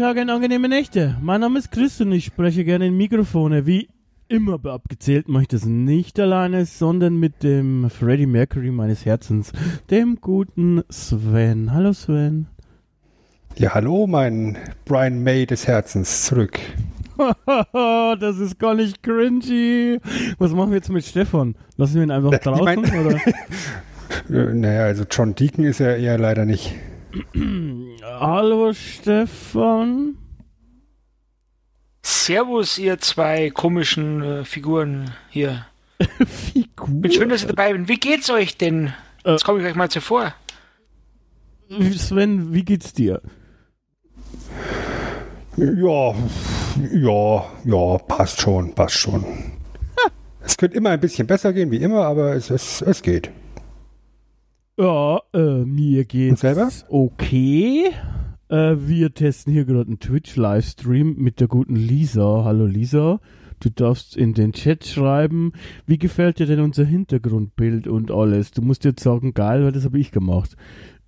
Tage und angenehme Nächte. Mein Name ist Chris und ich spreche gerne in Mikrofone. Wie immer abgezählt mache ich das nicht alleine, sondern mit dem Freddie Mercury meines Herzens, dem guten Sven. Hallo Sven. Ja, hallo, mein Brian May des Herzens, zurück. das ist gar nicht cringy. Was machen wir jetzt mit Stefan? Lassen wir ihn einfach Ich draußen? oder? Äh, Naja, also John Deacon ist er eher leider nicht. Hallo Stefan. Servus, ihr zwei komischen äh, Figuren hier. Figur. Bin schön, dass ihr dabei bin. Wie geht's euch denn? Äh. Jetzt komme ich euch mal zuvor. Sven, wie geht's dir? Ja, ja, ja, passt schon, passt schon. Es könnte immer ein bisschen besser gehen, wie immer, aber es, es, es geht. Ja, äh, mir geht's okay. Äh, wir testen hier gerade einen Twitch-Livestream mit der guten Lisa. Hallo Lisa. Du darfst in den Chat schreiben, wie gefällt dir denn unser Hintergrundbild und alles? Du musst jetzt sagen, geil, weil das habe ich gemacht.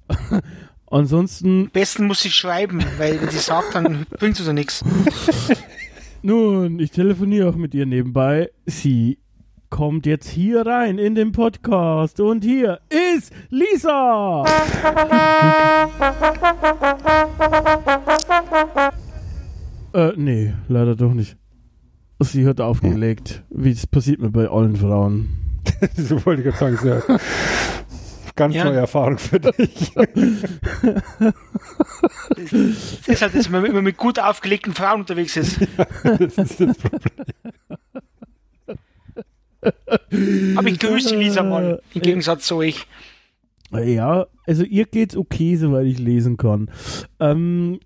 Ansonsten, Am besten muss ich schreiben, weil wenn sie sagt, dann bringt es ja nichts. nun, ich telefoniere auch mit ihr nebenbei. Sie kommt jetzt hier rein in den Podcast und hier ist Lisa. Äh, nee, leider doch nicht. Sie hat aufgelegt, wie es passiert mir bei allen Frauen. so wollte ich gerade sagen, ist ja ganz Ja. neue Erfahrung für dich. Das ist halt, dass man immer mit gut aufgelegten Frauen unterwegs ist. das ist das Problem. Aber ich grüße Lisa mal, im Gegensatz zu euch. Ja, also ihr geht's okay, soweit ich lesen kann. Ähm,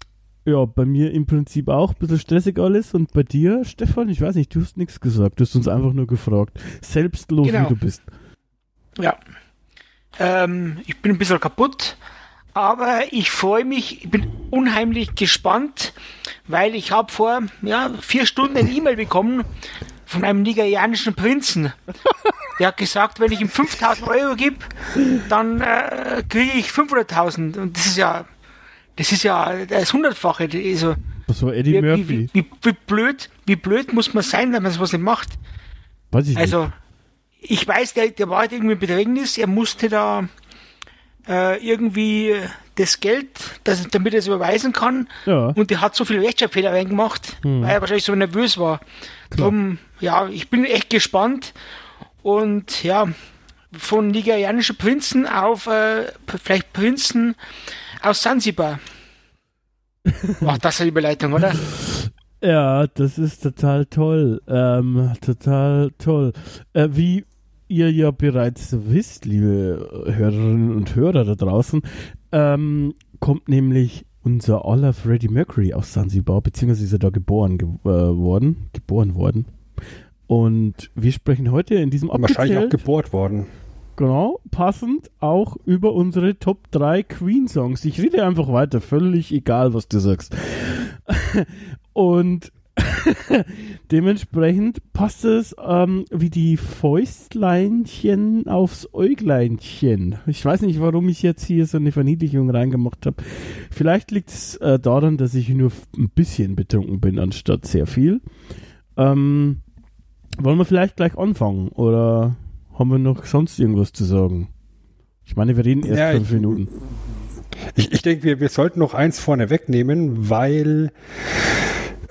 ja, bei mir im Prinzip auch ein bisschen stressig alles. Und bei dir, Stefan, ich weiß nicht, du hast nichts gesagt. Du hast uns einfach nur gefragt. Selbstlos Genau. wie du bist. Ja. Ähm, ich bin ein bisschen kaputt, aber ich freue mich, ich bin unheimlich gespannt, weil ich habe vor ja, vier Stunden eine E-Mail bekommen von einem nigerianischen Prinzen. Der hat gesagt, wenn ich ihm 5000 Euro gebe, dann äh, kriege ich 500.000. Und das ist ja, das ist ja das Hundertfache. Also, Das war Eddie wie, Murphy. wie, wie, wie, blöd, wie blöd muss man sein, wenn man sowas nicht macht? weiß ich Also, ich weiß, der, der war halt irgendwie in Bedrängnis, er musste da äh, irgendwie das Geld, das, damit er es überweisen kann. Ja. und der hat so viele Rechtschreibfehler reingemacht, Hm. weil er wahrscheinlich so nervös war. Drum, ja, ich bin echt gespannt und ja, von nigerianischen Prinzen auf äh, vielleicht Prinzen aus Sansibar. Ach, das ist eine Überleitung, oder? Ja, das ist total toll. Ähm, total toll. Äh, wie ihr ja bereits wisst, liebe Hörerinnen und Hörer da draußen, ähm, kommt nämlich unser aller Freddie Mercury aus Sansibar, beziehungsweise ist er da geboren ge äh, worden, geboren worden. Und wir sprechen heute in diesem Wahrscheinlich auch gebohrt worden. genau, passend auch über unsere Top 3 Queen-Songs. Ich rede einfach weiter, völlig egal, was du sagst. Und dementsprechend passt es ähm, wie die Fäustleinchen aufs Äugleinchen. Ich weiß nicht, warum ich jetzt hier so eine Verniedlichung reingemacht habe. Vielleicht liegt es äh, daran, dass ich nur ein bisschen betrunken bin, anstatt sehr viel. Ähm, wollen wir vielleicht gleich anfangen oder haben wir noch sonst irgendwas zu sagen? Ich meine, wir reden erst Ja, fünf Minuten. Ich, ich denke, wir, wir sollten noch eins vorne wegnehmen, weil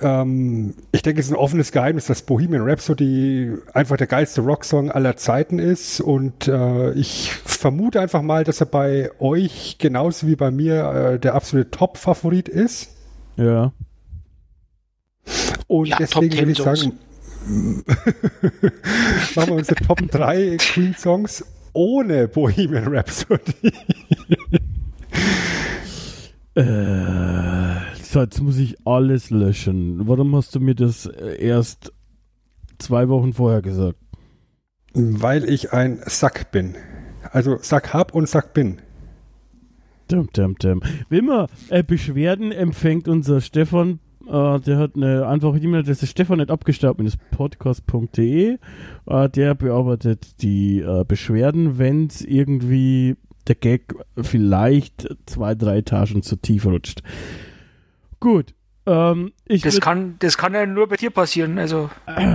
ähm, ich denke, es ist ein offenes Geheimnis, dass Bohemian Rhapsody einfach der geilste Rocksong aller Zeiten ist. Und äh, ich vermute einfach mal, dass er bei euch genauso wie bei mir äh, der absolute Top-Favorit ist. Ja. Und Ja, deswegen würde ich 10 sagen, machen wir unsere Top 3 Queen-Songs. ohne Bohemian Rhapsody. Äh, so, jetzt muss ich alles löschen. Warum hast du mir das äh, erst zwei Wochen vorher gesagt? Weil ich ein Sack bin. Also Sack hab und Sack bin. Dum, dum, dum. Wie immer äh, Beschwerden empfängt unser Stefan. Äh, der hat eine einfache E-Mail-Adresse stefan nicht abgestaubt podcast.de. Äh, der bearbeitet die äh, Beschwerden, wenn es irgendwie der Gag vielleicht zwei, drei Etagen zu tief rutscht. Gut. Ähm, Das kann, das kann ja nur bei dir passieren. Also,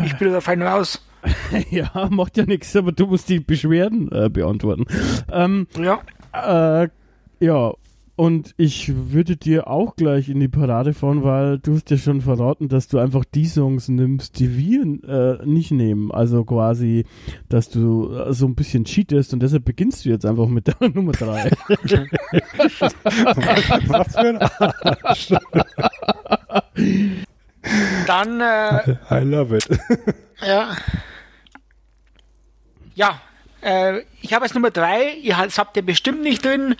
ich bin da fein raus. ja, macht ja nichts, aber du musst die Beschwerden äh, beantworten. Ähm, Ja. Äh, ja, und ich würde dir auch gleich in die Parade fahren, weil du hast ja schon verraten, dass du einfach die Songs nimmst, die wir äh, nicht nehmen. Also quasi, dass du äh, so ein bisschen cheatest und deshalb beginnst du jetzt einfach mit der Nummer 3. Was für ein Arsch. Dann, äh, I love it. ja. Ja, äh, ich habe jetzt Nummer drei. Ihr habt- das habt ihr bestimmt nicht drin.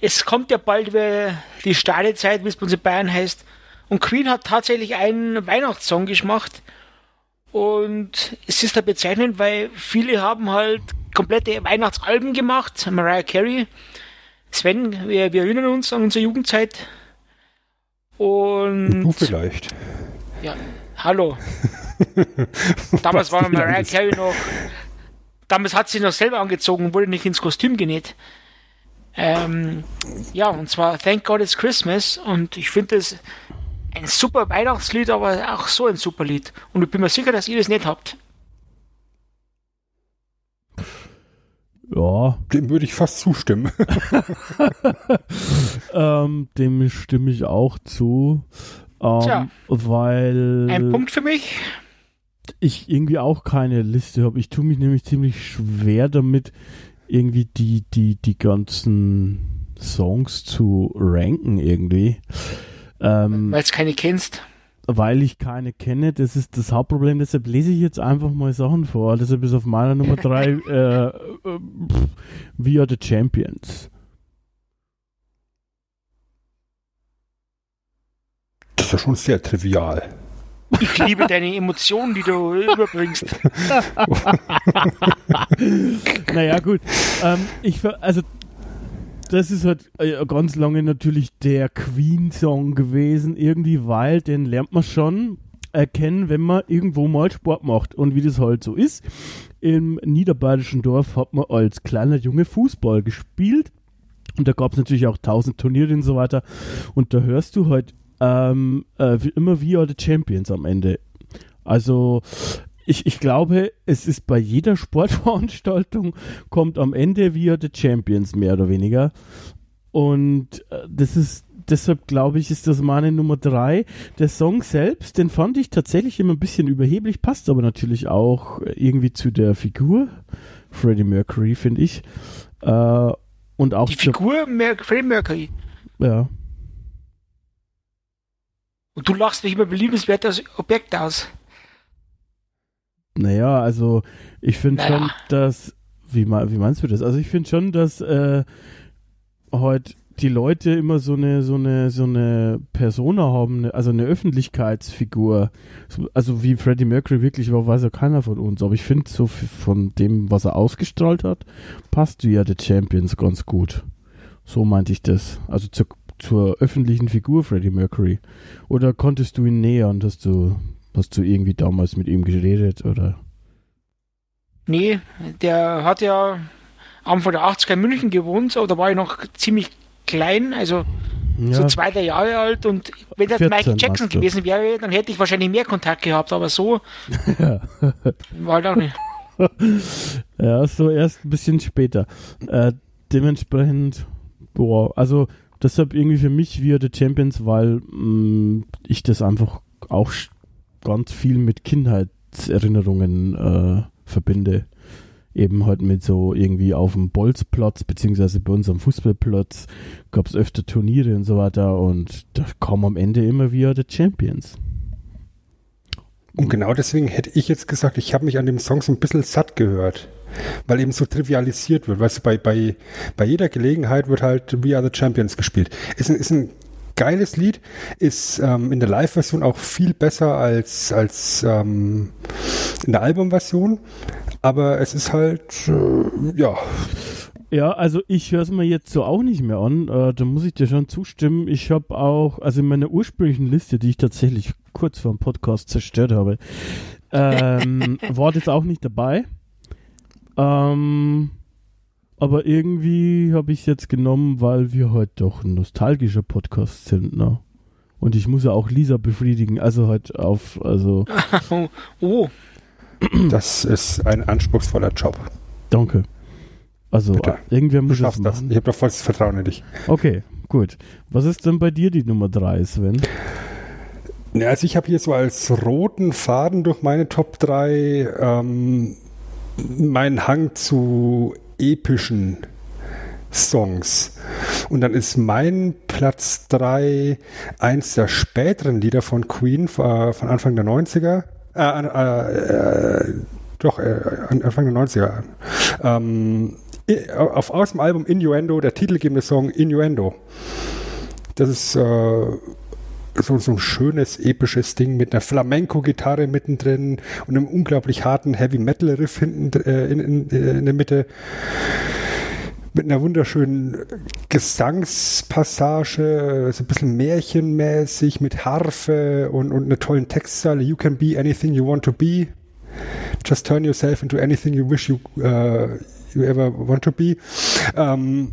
Es kommt ja bald wieder die Stadezeit, wie es bei uns in Bayern heißt. Und Queen hat tatsächlich einen Weihnachtssong gemacht. Und es ist da bezeichnend, weil viele haben halt komplette Weihnachtsalben gemacht. Mariah Carey, Sven, wir, wir erinnern uns an unsere Jugendzeit. Und Du vielleicht. ja, hallo. Damals war Mariah. Carey noch. Damals hat sie noch selber angezogen und wurde nicht ins Kostüm genäht. Ähm, ja, und zwar Thank God It's Christmas. Und ich finde das ein super Weihnachtslied, aber auch so ein super Lied. Und ich bin mir sicher, dass ihr das nicht habt. ja, Dem würde ich fast zustimmen. ähm, dem stimme ich auch zu. Ähm, Tja. weil Ein Punkt für mich. ich irgendwie auch keine Liste habe. Ich tue mich nämlich ziemlich schwer damit, irgendwie die, die, die ganzen Songs zu ranken irgendwie. Ähm, Weil es keine kennst. weil ich keine kenne, das ist das Hauptproblem. Deshalb lese ich jetzt einfach mal Sachen vor. Deshalb ist auf meiner Nummer drei äh, äh, We Are the Champions. Das ist ja schon sehr trivial. Ich liebe deine Emotionen, die du überbringst. naja, gut. Ähm, ich, also, das ist halt äh, ganz lange natürlich der Queen-Song gewesen, irgendwie, weil den lernt man schon erkennen, wenn man irgendwo mal Sport macht. Und wie das halt so ist, im niederbayerischen Dorf hat man als kleiner Junge Fußball gespielt. Und da gab es natürlich auch tausend Turniere und so weiter. Und da hörst du halt ähm, äh, immer We Are the Champions am Ende. Also ich, ich glaube, es ist bei jeder Sportveranstaltung kommt am Ende We Are the Champions mehr oder weniger. Und äh, das ist deshalb glaube ich, ist das meine Nummer drei. Der Song selbst, den fand ich tatsächlich immer ein bisschen überheblich, passt aber natürlich auch irgendwie zu der Figur Freddie Mercury, finde ich. Äh, und auch Die Figur Mer Freddie Mercury. ja. Und du lachst mich immer beliebenswertes Objekt aus. Naja, also ich finde Naja. schon, dass. Wie, wie meinst du das? Also ich finde schon, dass äh, heute die Leute immer so eine, so eine, so eine Persona haben, ne- also eine Öffentlichkeitsfigur. So- Also wie Freddie Mercury wirklich war, weiß ja keiner von uns. Aber ich finde so von dem, was er ausgestrahlt hat, passt ja The Champions ganz gut. So meinte ich das. Also zur, zur öffentlichen Figur Freddie Mercury. Oder konntest du ihn nähern? Hast du, hast du irgendwie damals mit ihm geredet oder? Nee, der hat ja Anfang der 80er in München gewohnt, aber da war ich noch ziemlich klein, also so Ja, zwei, drei Jahre alt und wenn das 14 Michael Jackson gewesen wäre, dann hätte ich wahrscheinlich mehr Kontakt gehabt, aber so ja. war halt auch nicht. ja, so erst ein bisschen später. Äh, dementsprechend, boah, also deshalb irgendwie für mich wir The Champions, weil mh, ich das einfach auch ganz viel mit Kindheitserinnerungen äh, verbinde. Eben halt mit so irgendwie auf dem Bolzplatz, beziehungsweise bei uns am Fußballplatz gab es öfter Turniere und so weiter und da kam am Ende immer wieder The Champions. Und genau deswegen hätte ich jetzt gesagt, ich habe mich an dem Song so ein bisschen satt gehört. Weil eben so trivialisiert wird. Weißt du, bei, bei, bei jeder Gelegenheit wird halt We Are the Champions gespielt. Ist ein, ist ein geiles Lied, ist ähm, in der Live-Version auch viel besser als, als ähm, in der Album-Version. Aber es ist halt, äh, ja. Ja, also ich höre es mir jetzt so auch nicht mehr an. Äh, da muss ich dir schon zustimmen. Ich habe auch, also in meiner ursprünglichen Liste, die ich tatsächlich kurz vor dem Podcast zerstört habe, ähm, war das auch nicht dabei. Ähm, aber irgendwie habe ich es jetzt genommen, weil wir heute doch ein nostalgischer Podcast sind, ne? Und ich muss ja auch Lisa befriedigen, also halt auf, also. oh. Das ist ein anspruchsvoller Job. Danke. Also Bitte. irgendwer muss es das. machen. Ich habe doch volles Vertrauen in dich. Okay, gut. Was ist denn bei dir die Nummer 3, Sven? Ja, also ich habe hier so als roten Faden durch meine Top 3 ähm, meinen Hang zu epischen Songs. Und dann ist mein Platz 3 eins der späteren Lieder von Queen äh, von Anfang der 90er. Äh, äh, äh, doch, äh, Anfang der 90er. Ähm, auf, aus dem Album Innuendo, der titelgebende Song Innuendo. Das ist äh, so, so ein schönes, episches Ding mit einer Flamenco-Gitarre mittendrin und einem unglaublich harten Heavy-Metal-Riff äh, in, in, in der Mitte. Mit einer wunderschönen Gesangspassage, so ein bisschen märchenmäßig mit Harfe und, und einer tollen Textzeile. You can be anything you want to be. Just turn yourself into anything you wish you, uh, you ever want to be. Ähm,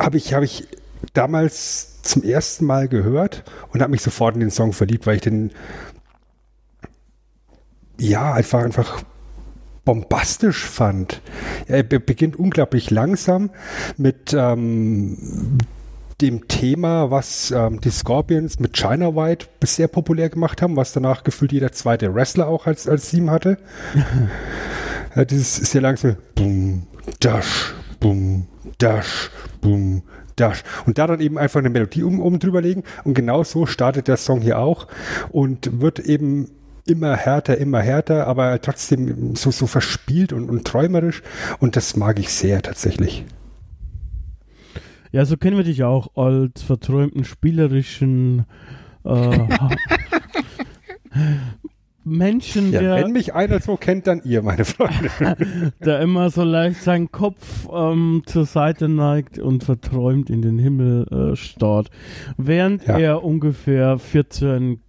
habe ich, habe ich damals zum ersten Mal gehört und habe mich sofort in den Song verliebt, weil ich den ja einfach einfach bombastisch fand. Er be beginnt unglaublich langsam mit ähm, dem Thema, was ähm, die Scorpions mit China White sehr populär gemacht haben, was danach gefühlt jeder zweite Wrestler auch als, als Theme hatte. ja, dieses sehr langsam Boom, Dash, Boom, Dash, Boom, Dash. Und da dann eben einfach eine Melodie um drüber legen. Und genau so startet der Song hier auch und wird eben immer härter, immer härter, aber trotzdem so, so verspielt und, und träumerisch. Und das mag ich sehr tatsächlich. Ja, so kennen wir dich auch als verträumten, spielerischen äh, Menschen, Ja, der, wenn mich einer so kennt, dann ihr, meine Freunde. der immer so leicht seinen Kopf ähm, zur Seite neigt und verträumt in den Himmel äh, starrt, während Ja. er ungefähr 14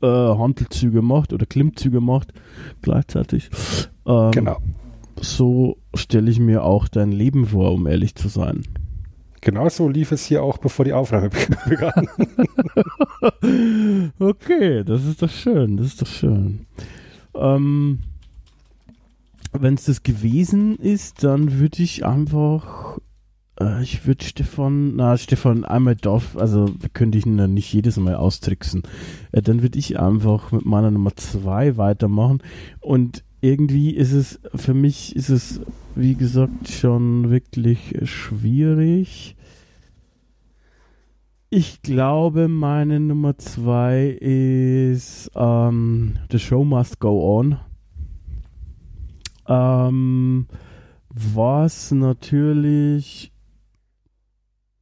äh, Handelzüge macht oder Klimmzüge macht gleichzeitig. Ähm, genau. So stelle ich mir auch dein Leben vor, um ehrlich zu sein. Genau so lief es hier auch, bevor die Aufnahme begann. Okay, das ist doch schön, das ist doch schön. Ähm, Wenn es das gewesen ist, dann würde ich einfach, äh, ich würde Stefan, na Stefan, einmal darf, also könnte ich ihn dann nicht jedes Mal austricksen. Äh, dann würde ich einfach mit meiner Nummer zwei weitermachen und irgendwie ist es, für mich ist es, wie gesagt, schon wirklich schwierig. Ich glaube, meine Nummer zwei ist ähm, The Show Must Go On. Ähm, was natürlich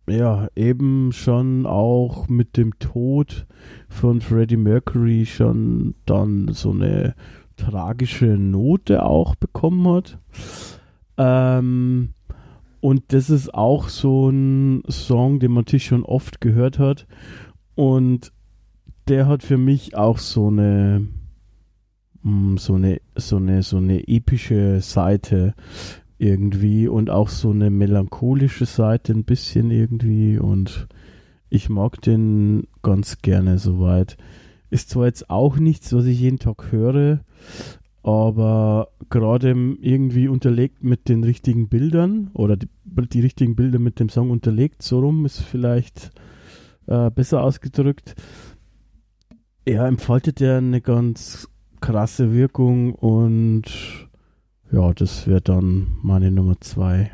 ja eben schon auch mit dem Tod von Freddie Mercury schon dann so eine tragische Note auch bekommen hat. Ähm, und das ist auch so ein Song, den man natürlich schon oft gehört hat. Und der hat für mich auch so eine, mm, so eine, so eine, so eine epische Seite irgendwie und auch so eine melancholische Seite ein bisschen irgendwie. Und ich mag den ganz gerne soweit. Ist zwar jetzt auch nichts, was ich jeden Tag höre, aber gerade irgendwie unterlegt mit den richtigen Bildern oder die, die richtigen Bilder mit dem Song unterlegt, so rum ist vielleicht äh, besser ausgedrückt. Ja, entfaltet er eine ganz krasse Wirkung und ja, das wäre dann meine Nummer zwei.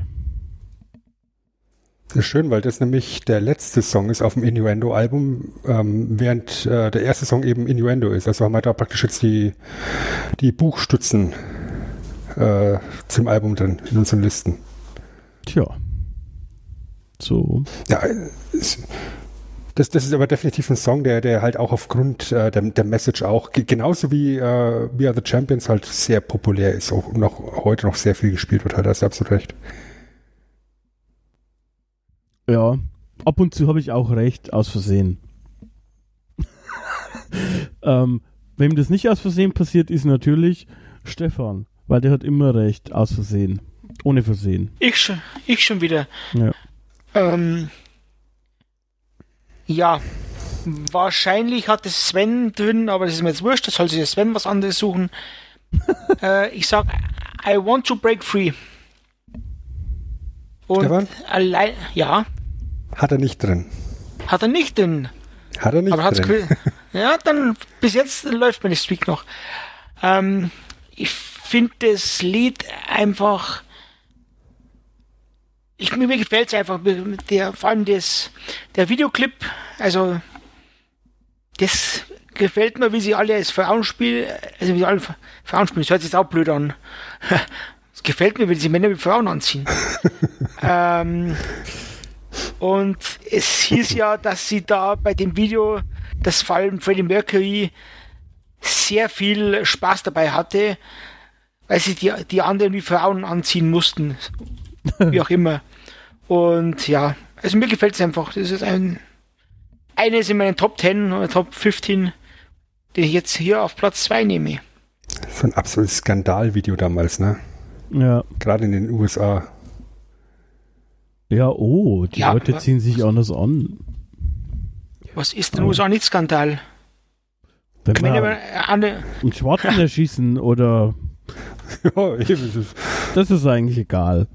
Das ist schön, weil das nämlich der letzte Song ist auf dem Innuendo-Album, ähm, während äh, der erste Song eben Innuendo ist. Also haben wir da praktisch jetzt die, die Buchstützen äh, zum Album drin in unseren Listen. Tja. So. Ja, es, das, das ist aber definitiv ein Song, der, der halt auch aufgrund äh, der, der Message auch, genauso wie äh, We Are the Champions halt sehr populär ist auch und noch heute noch sehr viel gespielt wird, hat er absolut recht. Ja, ab und zu habe ich auch recht, aus Versehen. ähm, wem das nicht aus Versehen passiert, ist natürlich Stefan, weil der hat immer recht, aus Versehen. Ohne Versehen. Ich schon, ich schon wieder. Ja. Ähm, ja, wahrscheinlich hat es Sven drin, aber das ist mir jetzt wurscht, das soll sich Sven was anderes suchen. äh, ich sag, I want to break free. Und Stefan? allein, ja, Hat er nicht drin. hat er nicht drin. Hat er nicht Aber drin. Ja, dann bis jetzt läuft meine Streak noch. Ähm, ich finde das Lied einfach. Ich, mir gefällt es einfach. Der, vor allem das, der Videoclip, also das gefällt mir, wie sie alle als Frauen spielen. Also wie sie alle Frauen spielen, das hört sich jetzt auch blöd an. Es gefällt mir, wenn sie Männer mit Frauen anziehen. ähm, und es hieß ja, dass sie da bei dem Video, dass vor allem Freddie Mercury sehr viel Spaß dabei hatte, weil sie die, die anderen wie Frauen anziehen mussten. Wie auch immer. Und ja, also mir gefällt es einfach. Das ist ein eines in meinen Top 10 oder Top 15, den ich jetzt hier auf Platz 2 nehme. So ein absolutes Skandalvideo damals, ne? Ja. Gerade in den USA. Ja, oh, die Ja, Leute ziehen sich anders an. Was ist in den USA nicht Skandal? Wenn eine, einen Schwarzen erschießen oder ja, eben. das ist- das ist eigentlich egal.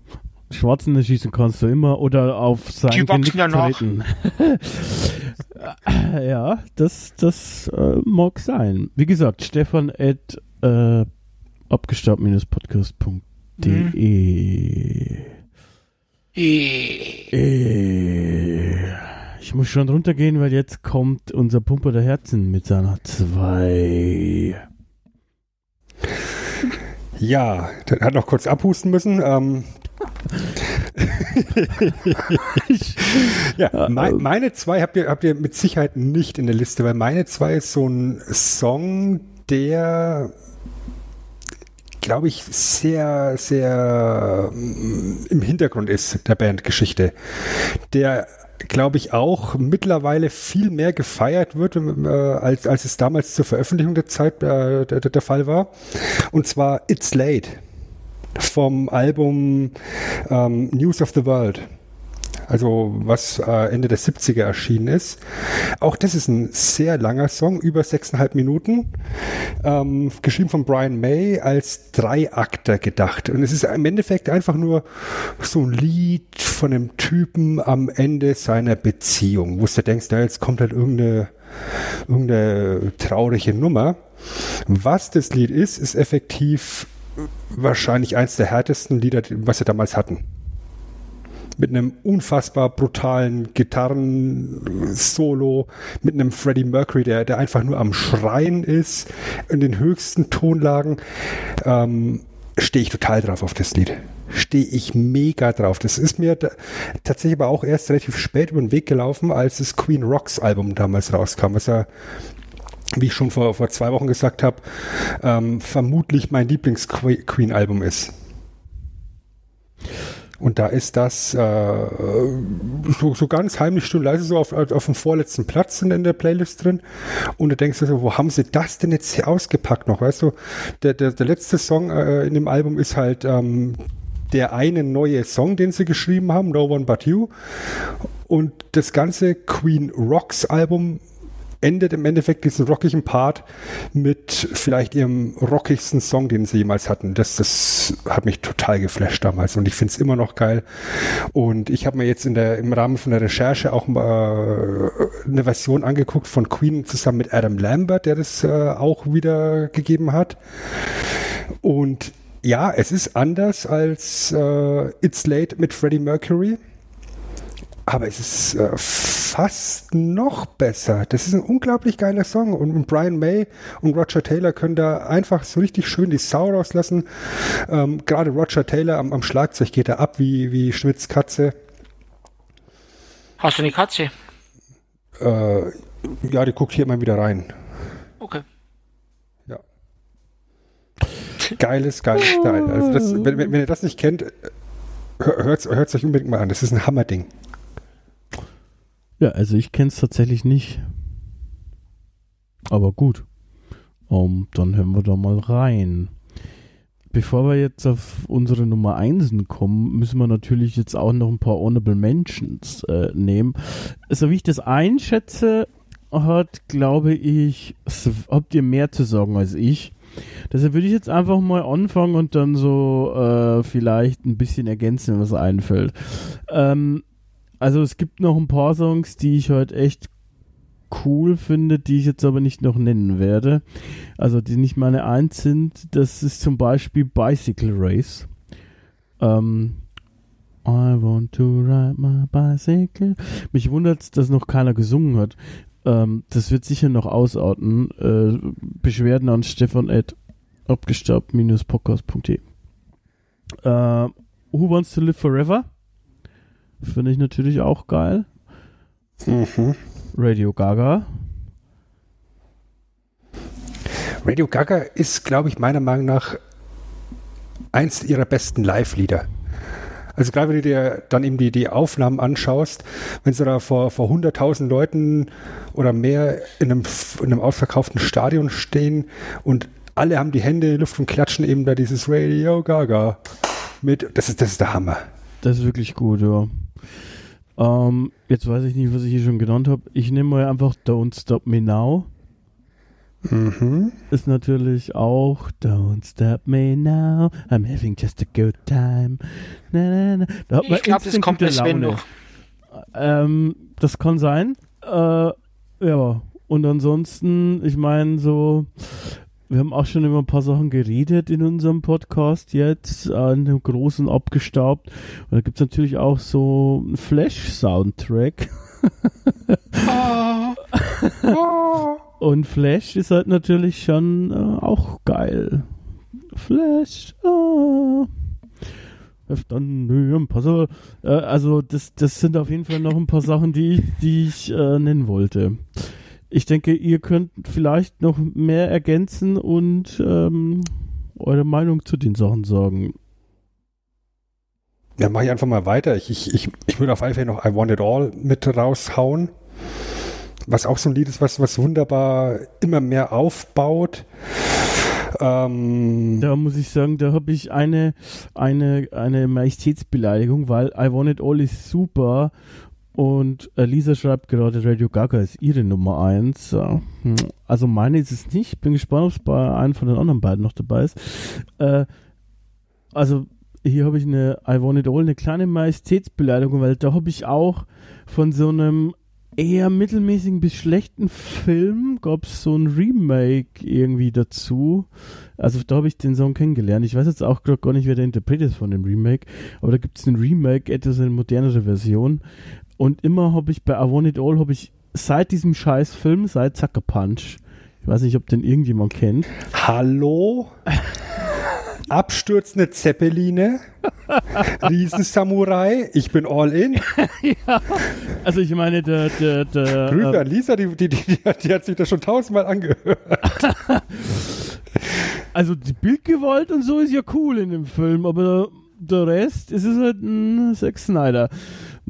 Schwarzen erschießen kannst du immer oder auf sein Die wachsen Genick ja treten. ja, das, das äh, mag sein. Wie gesagt, Stefan at äh, abgestaubt-podcast.de äh, äh, Ich muss schon runtergehen, weil jetzt kommt unser Pumper der Herzen mit seiner 2. Ja, der hat noch kurz abhusten müssen. Ähm, ja, mei- meine zwei habt ihr, habt ihr mit Sicherheit nicht in der Liste, weil meine zwei ist so ein Song, der glaube ich, sehr, sehr mm, im Hintergrund ist der Bandgeschichte. Der, glaube ich, auch mittlerweile viel mehr gefeiert wird, äh, als, als es damals zur Veröffentlichung der Zeit äh, der, der Fall war. Und zwar It's Late vom Album ähm, News of the World. Also was äh, Ende der 70er erschienen ist. Auch das ist ein sehr langer Song, über sechseinhalb Minuten, ähm, geschrieben von Brian May als Dreiakter gedacht. Und es ist im Endeffekt einfach nur so ein Lied von einem Typen am Ende seiner Beziehung, wo du denkst, ja, jetzt kommt halt irgendeine, irgendeine traurige Nummer. Was das Lied ist, ist effektiv wahrscheinlich eins der härtesten Lieder, was sie damals hatten mit einem unfassbar brutalen Gitarren-Solo, mit einem Freddie Mercury, der, der einfach nur am Schreien ist, in den höchsten Tonlagen, ähm, stehe ich total drauf auf das Lied. Stehe ich mega drauf. Das ist mir tatsächlich aber auch erst relativ spät über den Weg gelaufen, als das Queen Rocks Album damals rauskam, was ja wie ich schon vor, vor zwei Wochen gesagt habe, ähm, vermutlich mein Lieblings-Queen-Album ist. Und da ist das äh, so, so ganz heimlich still leise so auf, auf dem vorletzten Platz in, in der Playlist drin. Und du denkst dir so, wo haben sie das denn jetzt hier ausgepackt noch? Weißt du, der, der, der letzte Song äh, in dem Album ist halt ähm, der eine neue Song, den sie geschrieben haben, No One But You. Und das ganze Queen Rocks Album endet im Endeffekt diesen rockigen Part mit vielleicht ihrem rockigsten Song, den sie jemals hatten. Das, das hat mich total geflasht damals und ich finde es immer noch geil. Und ich habe mir jetzt in der, im Rahmen von der Recherche auch äh, eine Version angeguckt von Queen zusammen mit Adam Lambert, der das äh, auch wieder gegeben hat. Und ja, es ist anders als äh, It's Late mit Freddie Mercury. Aber es ist äh, fast noch besser. Das ist ein unglaublich geiler Song und Brian May und Roger Taylor können da einfach so richtig schön die Sau rauslassen. Ähm, Gerade Roger Taylor am, am, Schlagzeug geht er ab wie, wie Schmitz Katze. Hast du eine Katze? Äh, ja, die guckt hier immer wieder rein. Okay. Ja. Geiles, geiles Teil. Also das, wenn, wenn, ihr das nicht kennt, hört es euch unbedingt mal an. Das ist ein Hammerding. Ja, also ich kenne es tatsächlich nicht. Aber gut. Um, dann hören wir da mal rein. Bevor wir jetzt auf unsere Nummer 1 kommen, müssen wir natürlich jetzt auch noch ein paar Honorable Mentions äh, nehmen. So wie ich das einschätze, hat, glaube ich, habt ihr mehr zu sagen als ich. Deshalb würde ich jetzt einfach mal anfangen und dann so äh, vielleicht ein bisschen ergänzen, was einfällt. Ähm, also es gibt noch ein paar Songs, die ich heute echt cool finde, die ich jetzt aber nicht noch nennen werde. Also die nicht meine Eins sind. Das ist zum Beispiel Bicycle Race. Ähm, I want to ride my bicycle. Mich wundert dass noch keiner gesungen hat. Ähm, das wird sicher noch ausarten. Äh, Beschwerden an Stefan at abgestaubt-podcast.de. Äh, Who Wants to Live Forever? Finde ich natürlich auch geil. Mhm. Radio Gaga. Radio Gaga ist, glaube ich, meiner Meinung nach eins ihrer besten Live-Lieder. Also gerade wenn du dir dann eben die, die Aufnahmen anschaust, wenn sie da vor, vor 100.000 Leuten oder mehr in einem, in einem ausverkauften Stadion stehen und alle haben die Hände in die Luft und klatschen eben da dieses Radio Gaga mit. Das ist, das ist der Hammer. Das ist wirklich gut, ja. Ähm, jetzt weiß ich nicht, was ich hier schon genannt habe. Ich nehme mal einfach Don't Stop Me Now. Mhm. Ist natürlich auch Don't Stop Me Now. I'm having just a good time. Na, na, na. ich glaube, das kommt bei Sven noch. Ähm, das kann sein. Äh, ja. Und ansonsten, ich meine, so wir haben auch schon über ein paar Sachen geredet in unserem Podcast jetzt, an dem großen abgestaubt. Und da gibt es natürlich auch so einen Flash-Soundtrack. oh. oh. Und Flash ist halt natürlich schon äh, auch geil. Flash, oh. Dann ein paar äh, also das, das sind auf jeden Fall noch ein paar Sachen, die, die ich äh, nennen wollte ich denke, ihr könnt vielleicht noch mehr ergänzen und ähm, eure Meinung zu den Sachen sagen. Ja, mache ich einfach mal weiter. Ich, ich, ich, ich würde auf alle Fälle noch I Want It All mit raushauen. Was auch so ein Lied ist, was, was wunderbar immer mehr aufbaut. Ähm, da muss ich sagen, da habe ich eine, eine, eine Majestätsbeleidigung, weil I Want It All ist super und äh, Lisa schreibt gerade, Radio Gaga ist ihre Nummer 1. Hm, also meine ist es nicht. Bin gespannt, ob es bei einem von den anderen beiden noch dabei ist. Äh, also hier habe ich eine I Want It All, eine kleine Majestätsbeleidigung, weil da habe ich auch von so einem eher mittelmäßigen bis schlechten Film gab es so ein Remake irgendwie dazu. Also da habe ich den Song kennengelernt. Ich weiß jetzt auch gerade gar nicht, wer der Interpret ist von dem Remake, aber da gibt es ein Remake, etwas eine modernere Version. Und immer habe ich bei I Want It All, habe ich seit diesem scheiß Film, seit Sucker Punch, ich weiß nicht, ob den irgendjemand kennt. Hallo? Abstürzende Zeppeline, Riesensamurai, ich bin all in. ja, also ich meine, der, der, der Grüße an Lisa, die, die, die, die, hat sich das schon tausendmal angehört. also die Bildgewalt und so ist ja cool in dem Film, aber der Rest ist es halt ein Zack Snyder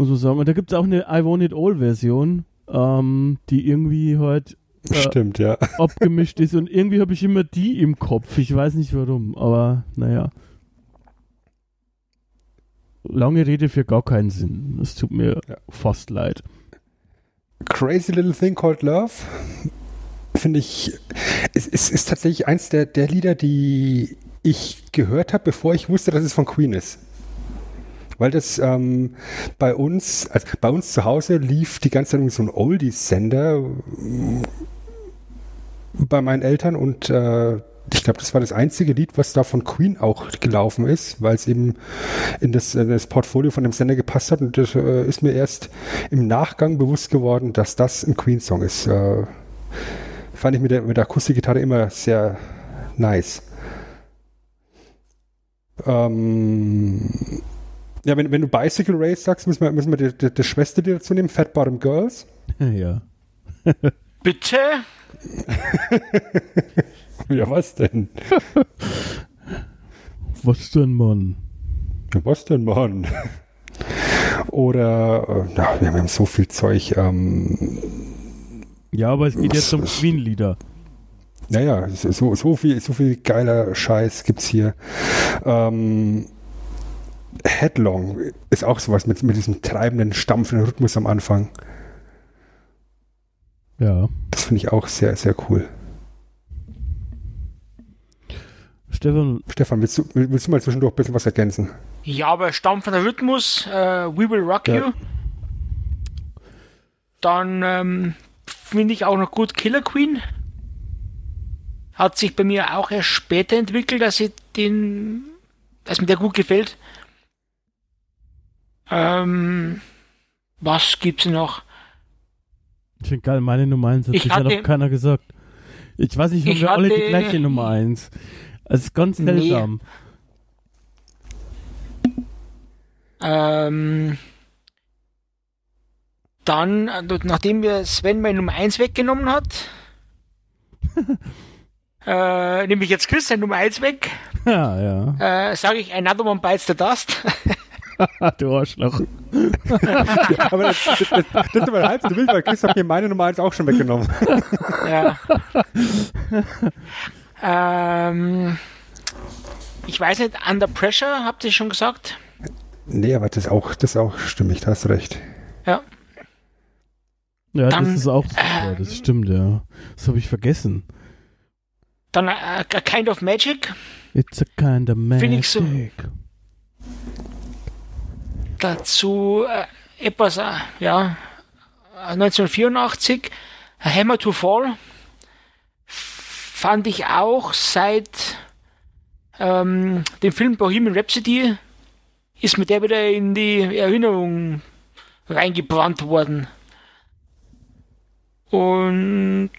muss man sagen. Und da gibt es auch eine I Want It All Version, ähm, die irgendwie halt äh, Stimmt, ja. abgemischt ist. Und irgendwie habe ich immer die im Kopf. Ich weiß nicht warum, aber naja. Lange Rede für gar keinen Sinn. Es tut mir ja. fast leid. Crazy Little Thing Called Love finde ich, es, es, ist tatsächlich eins der, der Lieder, die ich gehört habe, bevor ich wusste, dass es von Queen ist weil das ähm, bei uns, also bei uns zu Hause lief die ganze Zeit so ein Oldies-Sender bei meinen Eltern und äh, ich glaube, das war das einzige Lied, was da von Queen auch gelaufen ist, weil es eben in das, in das Portfolio von dem Sender gepasst hat. Und das äh, ist mir erst im Nachgang bewusst geworden, dass das ein Queen-Song ist. Äh, fand ich mit der, mit der Akustikgitarre immer sehr nice. Ähm, ja, wenn, wenn du Bicycle Race sagst, müssen wir, müssen wir die, die, die Schwester dir dazu nehmen, Fat Bottom Girls. ja. Bitte? Ja, was denn? Was denn, Mann? Was denn, Mann? Oder, äh, na, wir haben so viel Zeug. Ähm, Ja, aber es geht jetzt um Queen-Lieder. naja, so, so, viel, so viel geiler Scheiß gibt's hier. Ähm, Headlong ist auch sowas mit, mit diesem treibenden, stampfenden Rhythmus am Anfang. Ja. Das finde ich auch sehr, sehr cool. Stefan, Stefan, willst du, willst du mal zwischendurch ein bisschen was ergänzen? Ja, aber stampfender Rhythmus, äh, We Will Rock Ja. You. Dann ähm, finde ich auch noch gut Killer Queen. Hat sich bei mir auch erst später entwickelt, dass ich den, dass mir der gut gefällt. Ähm, was gibt's noch? ich finde geil, meine Nummer 1 hat Ich bisher hatte- noch keiner gesagt. Ich weiß nicht, haben Ich wir alle die hatte- gleiche Nummer 1. Es ist ganz Nee. seltsam. Ähm, dann, äh, nachdem mir Sven meine Nummer 1 weggenommen hat, äh, nehme ich jetzt Chris seine Nummer 1 weg, Ja, ja. äh, sage ich Another One Bites the Dust. du Arschloch. Aber das, das, das, das ist aber halb so wild, weil Chris hat mir meine Nummer 1 auch schon weggenommen. ja. ähm, ich weiß nicht, Under Pressure, habt ihr schon gesagt? Nee, aber das ist auch, das ist auch stimmig, da hast du recht. Ja. Ja, Dann, das ist auch super, das stimmt, ja. Das habe ich vergessen. Dann äh, A Kind of Magic. It's a kind of Find ich so- magic. Dazu äh, etwas, äh, ja, äh, 1984, A Hammer to Fall. Fand ich auch seit ähm, dem Film Bohemian Rhapsody ist mir der wieder in die Erinnerung reingebrannt worden. Und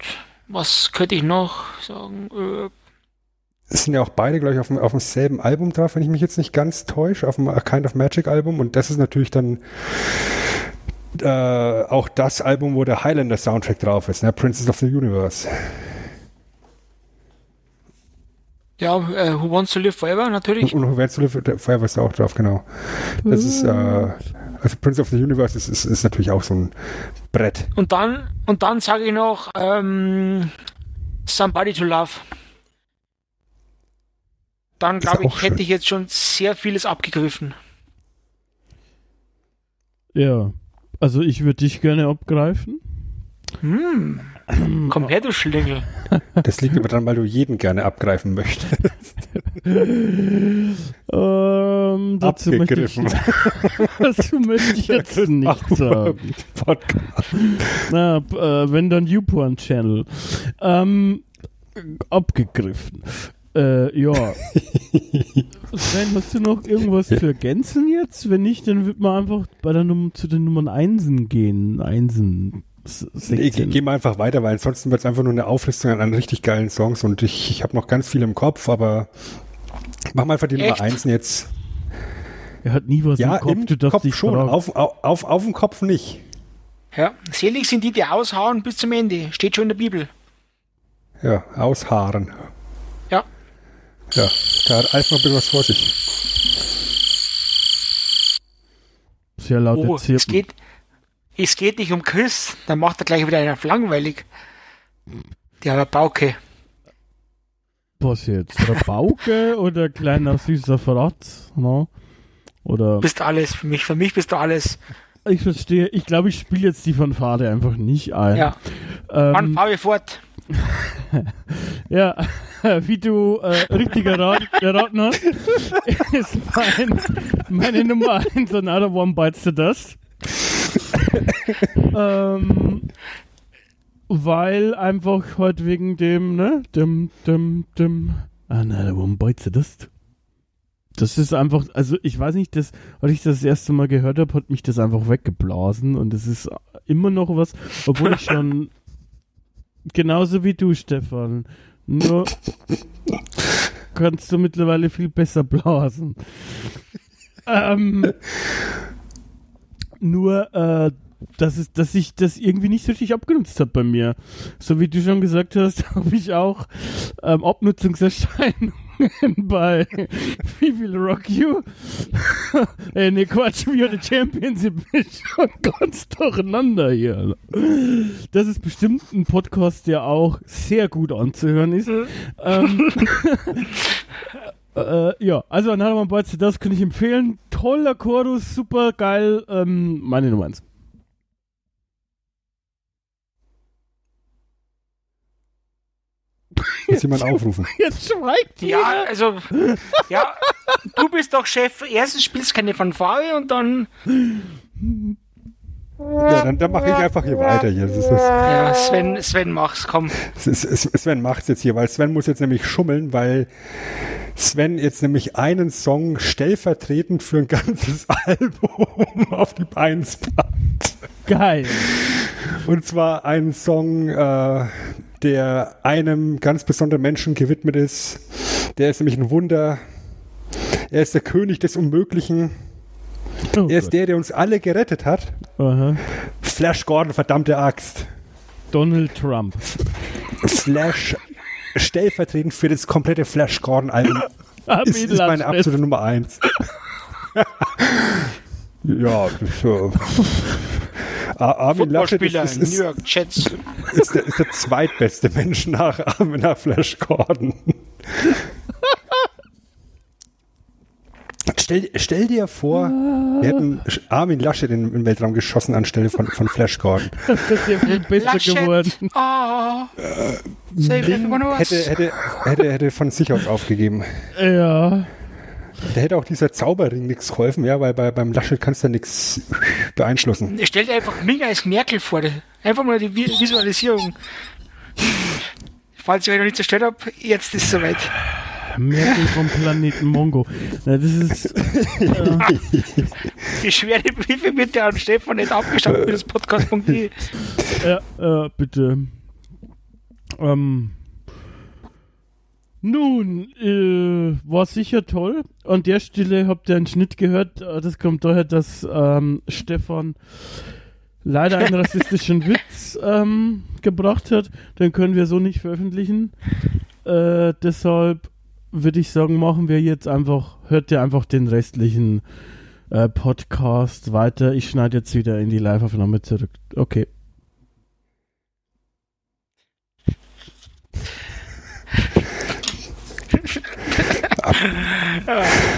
was könnte ich noch sagen? Äh, Es sind ja auch beide, glaube ich, auf, dem, auf demselben Album drauf, wenn ich mich jetzt nicht ganz täusche, auf dem A Kind of Magic Album. Und das ist natürlich dann äh, auch das Album, wo der Highlander Soundtrack drauf ist, ne? Princess of the Universe. ja, äh, Who Wants to Live Forever natürlich. Und, und Who to Live Forever ist da auch drauf, genau. Das ist, äh, also Prince of the Universe ist, ist, ist natürlich auch so ein Brett. Und dann, und dann sage ich noch ähm, Somebody to Love. Dann glaube ich, hätte schön. ich jetzt schon sehr vieles abgegriffen. Ja. Also ich würde dich gerne abgreifen. Hm. Komm her, du Schlingel. Das liegt aber dran, weil du jeden gerne abgreifen möchtest. Ähm, dazu möchte ich, Abgegriffen. dazu möchte ich jetzt nichts sagen. Podcast. Na, äh, wenn dann YouPorn Channel. Ähm, abgegriffen. Äh, ja. Sven, hast du noch irgendwas zu ergänzen jetzt? Wenn nicht, dann wird man einfach bei der Nummer zu den Nummern Einsen gehen. Einsen. Nee, 16. geh mal einfach weiter, weil ansonsten wird es einfach nur eine Auflistung an, richtig geilen Songs und ich, ich habe noch ganz viel im Kopf, aber mach mal einfach die Nummer? 1 jetzt. er hat nie was Ja, im Kopf. im du darfst Kopf schon, fragen. auf, auf, auf, auf dem Kopf nicht. Ja, selig sind die, die aushauen bis zum Ende. Steht schon in der Bibel. Ja, aushaaren. Ja. Da hat Alf noch ein bisschen was vor sich. Sehr laut Oh, es erzählt. geht, es geht nicht um Chris, dann macht er gleich wieder einen langweilig. Der Bauke. Was jetzt? Rabauke oder kleiner süßer Fratz? No? Oder Bist alles für mich. Für mich bist du alles. ich verstehe, ich glaube, ich spiele jetzt die Fanfare einfach nicht ein. Ja. Ähm, fahr ich fort? ja wie du äh, richtig errat, erraten hast, ist mein, meine Nummer 1 Another One Bites the Dust. ähm, weil einfach heute wegen dem, ne, dem, dem, dem, ah, na, warum beutst du das? Das ist einfach, also ich weiß nicht, das, als ich das, das erste Mal gehört habe, hat mich das einfach weggeblasen und es ist immer noch was, obwohl ich schon genauso wie du, Stefan, nur kannst du mittlerweile viel besser blasen. ähm, nur, äh, dass, es, dass ich das irgendwie nicht so richtig abgenutzt habe bei mir. So wie du schon gesagt hast, habe ich auch ähm, Abnutzungserscheinungen bei We Will Rock You. äh, ne, Quatsch, Are the Champions. Ich bin schon ganz durcheinander hier. Das ist bestimmt ein Podcast, der auch sehr gut anzuhören ist. ähm, äh, ja, also an Harman Beutze, das kann ich empfehlen. Toller Chorus, super geil. Ähm, meine Nummer eins. Muss jemand aufrufen. Jetzt schweigt Ja, jeder. also, ja, du bist doch Chef. Erstens spielst keine Fanfare und dann, Ja, dann, dann mache ich einfach hier weiter. Hier. Das ist, das, ja, Sven, Sven, mach's, komm. Sven macht es jetzt hier, weil Sven muss jetzt nämlich schummeln, weil Sven jetzt nämlich einen Song stellvertretend für ein ganzes Album auf die Beine packt. Geil. Und zwar einen Song, äh, der einem ganz besonderen Menschen gewidmet ist. Der ist nämlich ein Wunder. Er ist der König des Unmöglichen. Oh Er ist Gott. der, der uns alle gerettet hat. Aha. Flash Gordon, verdammte Axt. Donald Trump. Flash stellvertretend für das komplette Flash Gordon Album. Armin ist, ist meine absolute Nummer eins. ja, so. Ar- Armin Laschet ist, ist, New York Jets. ist, der, ist der zweitbeste Mensch nach, nach Flash Gordon. Stell, stell dir vor, wir hätten Armin Laschet in in den Weltraum geschossen anstelle von, von Flash Gordon. Das ist ja viel besser geworden. Laschet, oh, save everyone else. Hätte, hätte, hätte, hätte von sich aus aufgegeben. Ja. Da hätte auch dieser Zauberring nichts geholfen, ja, weil bei, beim Laschet kannst du ja nichts beeinflussen. Stell dir einfach Minga als Merkel vor. Einfach mal die Vi- Visualisierung. Falls ich euch noch nicht zerstört habe, jetzt ist es soweit. Merkel vom Planeten Mongo. Na, das ist. Die schwere Briefe bitte an Stefan nicht abgeschafft für das Podcast.de. Ja, äh, bitte. Ähm. Nun, äh, war sicher toll. An der Stelle habt ihr einen Schnitt gehört. Äh, Das kommt daher, dass ähm, Stefan leider einen rassistischen Witz ähm, gebracht hat. Den können wir so nicht veröffentlichen. Äh, deshalb würde ich sagen, machen wir jetzt einfach, hört ihr einfach den restlichen äh, Podcast weiter. Ich schneide jetzt wieder in die Live-Aufnahme zurück. Okay.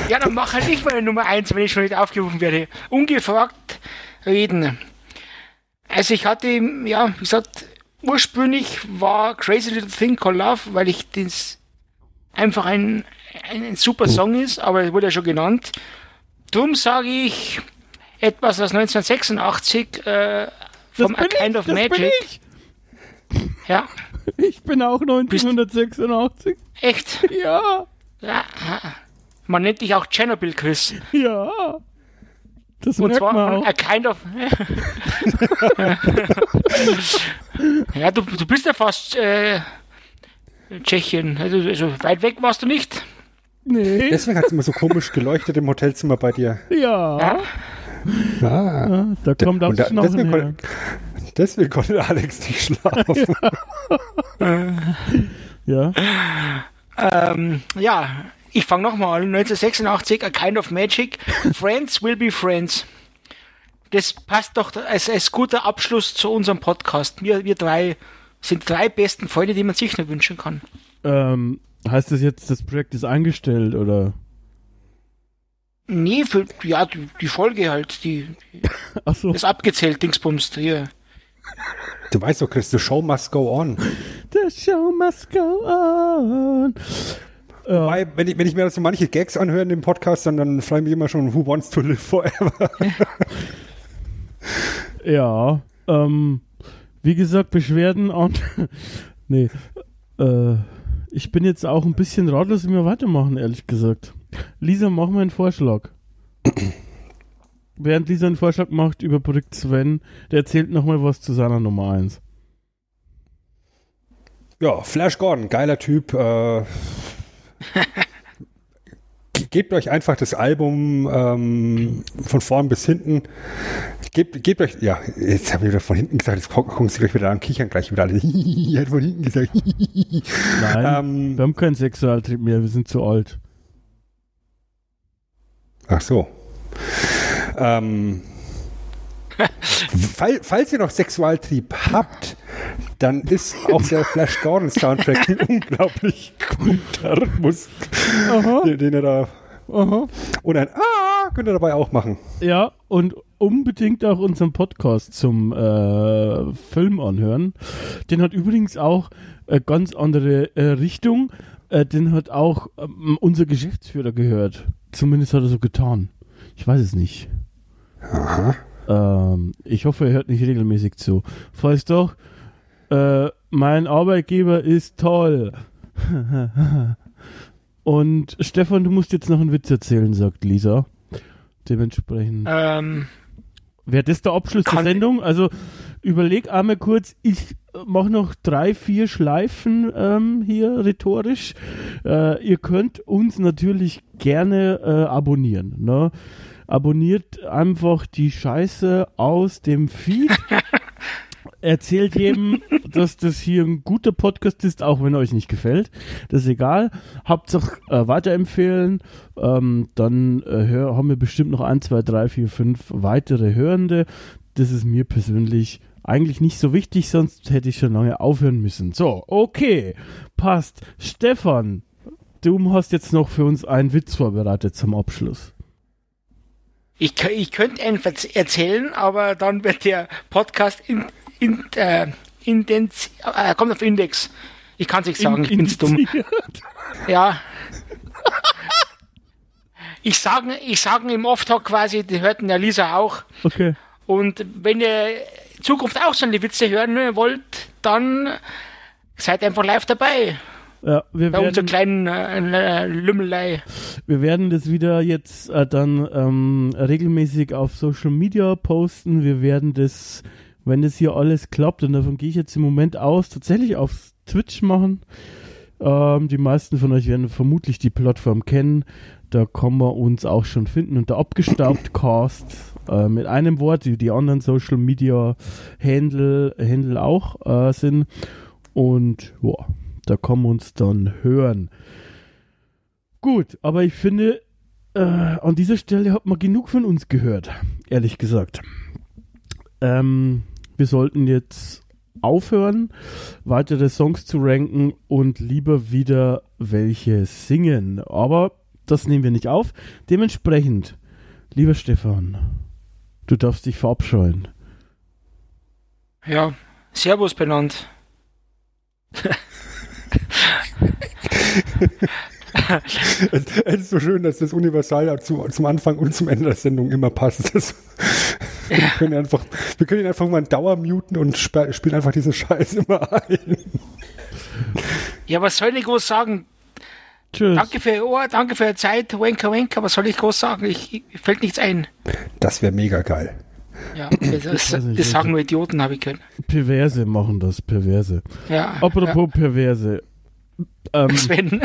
Ja, dann mach halt nicht meine Nummer 1, wenn ich schon nicht aufgerufen werde. Ungefragt reden. Also ich hatte, ja, wie gesagt, ursprünglich war Crazy Little Thing Called Love, weil ich das einfach ein, ein, ein super Song ist, aber es wurde ja schon genannt. Drum sage ich etwas aus 1986 äh, vom A Kind of das Magic. Ja, ich bin auch 1986. echt. Ja, Ja. Man nennt dich auch Chernobyl Chris. ja. Das Und merkt zwar man auch. A Kind of. ja, du, du bist ja fast äh, Tschechien. Also, also weit weg warst du nicht. Nee, Deswegen hat es immer so komisch geleuchtet im Hotelzimmer bei dir. ja. Ja? Ah. ja. Da kommt auch da, deswegen, her. Deswegen konnte Alex nicht schlafen. Ja. Ähm, ja, ich fange nochmal an. 1986, A Kind of Magic. Friends will be friends. Das passt doch als, als guter Abschluss zu unserem Podcast. Wir, wir drei sind drei besten Freunde, die man sich nur wünschen kann. Ähm, heißt das jetzt, das Projekt ist eingestellt oder? Nee, für, ja, die, die Folge halt, die, Ach so. das abgezählt, Dingsbums, hier. Du weißt doch, Chris, the show must go on. The show must go on. Weil, wenn, ich, wenn ich mir so manche Gags anhöre in dem Podcast, dann, dann frage ich mich immer schon, who wants to live forever? ja. Ähm, Wie gesagt, Beschwerden und. nee. Äh, ich bin jetzt auch ein bisschen ratlos, wie wir weitermachen, ehrlich gesagt. Lisa, mach mal einen Vorschlag. Während Lisa einen Vorschlag macht, überbrückt Sven, der erzählt nochmal was zu seiner Nummer 1. Ja, Flash Gordon, geiler Typ. Äh, gebt euch einfach das Album ähm, von vorn bis hinten. Gebt, gebt euch, ja, jetzt habe ich wieder von hinten gesagt, jetzt gucken sie gleich wieder an, kichern gleich wieder alle. er hat von hinten gesagt. Nein, ähm, wir haben keinen Sexualtrieb mehr, wir sind zu alt. ach so. Ähm, fall, falls ihr noch Sexualtrieb habt, dann ist auch der Flash Gordon Soundtrack ein unglaublich guter Rhythmus, den, den er da Aha. und ein Ah könnt ihr dabei auch machen. Ja, und unbedingt auch unseren Podcast zum äh, Film anhören. Den hat übrigens auch eine ganz andere äh, Richtung. Äh, den hat auch ähm, unser Geschäftsführer gehört. Zumindest hat er so getan. Ich weiß es nicht. Aha. Ähm, ich hoffe, er hört nicht regelmäßig zu. Falls doch, äh, mein Arbeitgeber ist toll. Und Stefan, du musst jetzt noch einen Witz erzählen, sagt Lisa. Dementsprechend. Ähm, Wäre das der Abschluss der Sendung? Also überleg einmal kurz, ich mache noch drei, vier Schleifen ähm, hier rhetorisch. Äh, ihr könnt uns natürlich gerne äh, abonnieren. Ne? Abonniert einfach die Scheiße aus dem Feed. Erzählt jedem, dass das hier ein guter Podcast ist, auch wenn euch nicht gefällt. Das ist egal. Hauptsache äh, weiterempfehlen. Ähm, dann äh, hör, haben wir bestimmt noch ein, zwei, drei, vier, fünf weitere Hörende. Das ist mir persönlich eigentlich nicht so wichtig, sonst hätte ich schon lange aufhören müssen. So, okay, passt. Stefan, du hast jetzt noch für uns einen Witz vorbereitet zum Abschluss. ich, ich könnte einen erzählen, aber dann wird der Podcast in, in, äh, Indenz, äh, kommt auf Index. Ich kann es nicht sagen, ich bin's dumm. Ja. Ich sage ich sagen im Off-Talk quasi, die hörten ja Lisa auch. Okay. Und wenn ihr in Zukunft auch so eine Witze hören wollt, dann seid einfach live dabei. Ja, wir Bei unserer werden, kleinen äh, Lümmelei. wir werden das wieder jetzt äh, dann ähm, regelmäßig auf Social Media posten. Wir werden das, wenn das hier alles klappt, und davon gehe ich jetzt im Moment aus, tatsächlich auf Twitch machen. Ähm, die meisten von euch werden vermutlich die Plattform kennen. Da kann man uns auch schon finden unter abgestaubt Cast. Äh, mit einem Wort, wie die anderen Social Media Handle, Handle auch äh, sind. Und ja, da kann man uns dann hören. Gut, aber ich finde, äh, an dieser Stelle hat man genug von uns gehört, ehrlich gesagt. Ähm, wir sollten jetzt aufhören, weitere Songs zu ranken und lieber wieder welche singen. Aber das nehmen wir nicht auf. Dementsprechend, lieber Stefan, du darfst dich verabscheuen. Ja, Servus benannt. Es, es ist so schön, dass das Universal ja zu, zum Anfang und zum Ende der Sendung immer passt. Das, wir, können einfach, wir können ihn einfach mal in Dauer muten und sp spielen einfach diesen Scheiß immer ein. Ja, was soll ich groß sagen? Tschüss. Danke für Ihr Ohr, danke für Ihre Zeit, Wenker, Wenker. Was soll ich groß sagen? Ich, ich fällt nichts ein. Das wäre mega geil. Ja, das, das, das sagen nur Idioten, habe ich gehört. Perverse machen das, Perverse. Ja, Apropos Perverse. Ähm, ja. Sven.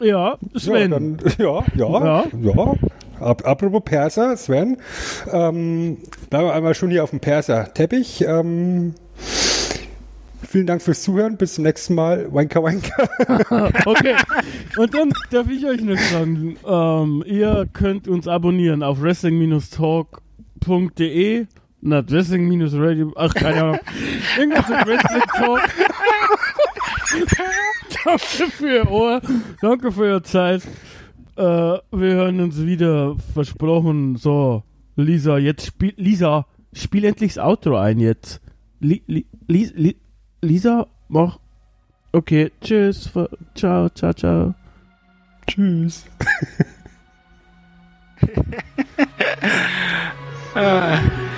ja, Ja, Sven. dann, ja, ja, Ja. ja. Ap apropos Perser, Sven, ähm, bleiben wir einmal schon hier auf dem Perser-Teppich. Ähm, vielen Dank fürs Zuhören. Bis zum nächsten Mal. Wanker, wanker. Okay. Und dann darf ich euch noch sagen, ähm, ihr könnt uns abonnieren auf wrestling-talk.de. Na, Wrestling-Radio, ach, keine Ahnung. Irgendwas mit Wrestling Talk. Danke für Ihr Ohr. Danke für Ihre Zeit. Äh, wir hören uns wieder. Versprochen. So, Lisa, jetzt spiel, Lisa, spiel endlich das Outro ein jetzt. Li, li, li, li, Lisa, mach. Okay, tschüss. Ciao, ciao, ciao. Tschüss. Äh,